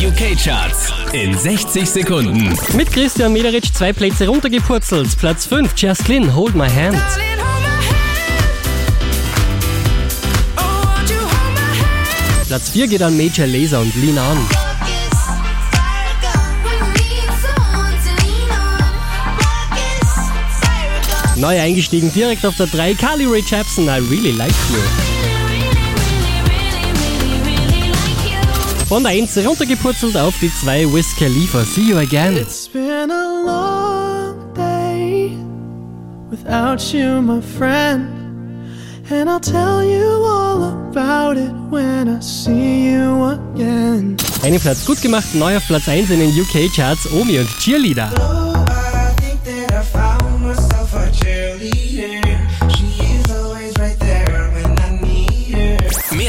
UK-Charts in 60 Sekunden. Mit Christian Mederich zwei Plätze runtergepurzelt. Platz 5, Just Clean, Hold My Hand. Platz 4 geht an Major Laser und Lean On. Neu eingestiegen direkt auf der 3, Carly Rae Jepsen, I Really Like You. Von der 1 runtergepurzelt auf die 2, Wiz Khalifa, See You Again. It's been a long day without you, my friend. And I'll tell you all about it when I see you again. Einen Platz gut gemacht, neu auf Platz 1 in den UK-Charts, Omi und Cheerleader. Oh,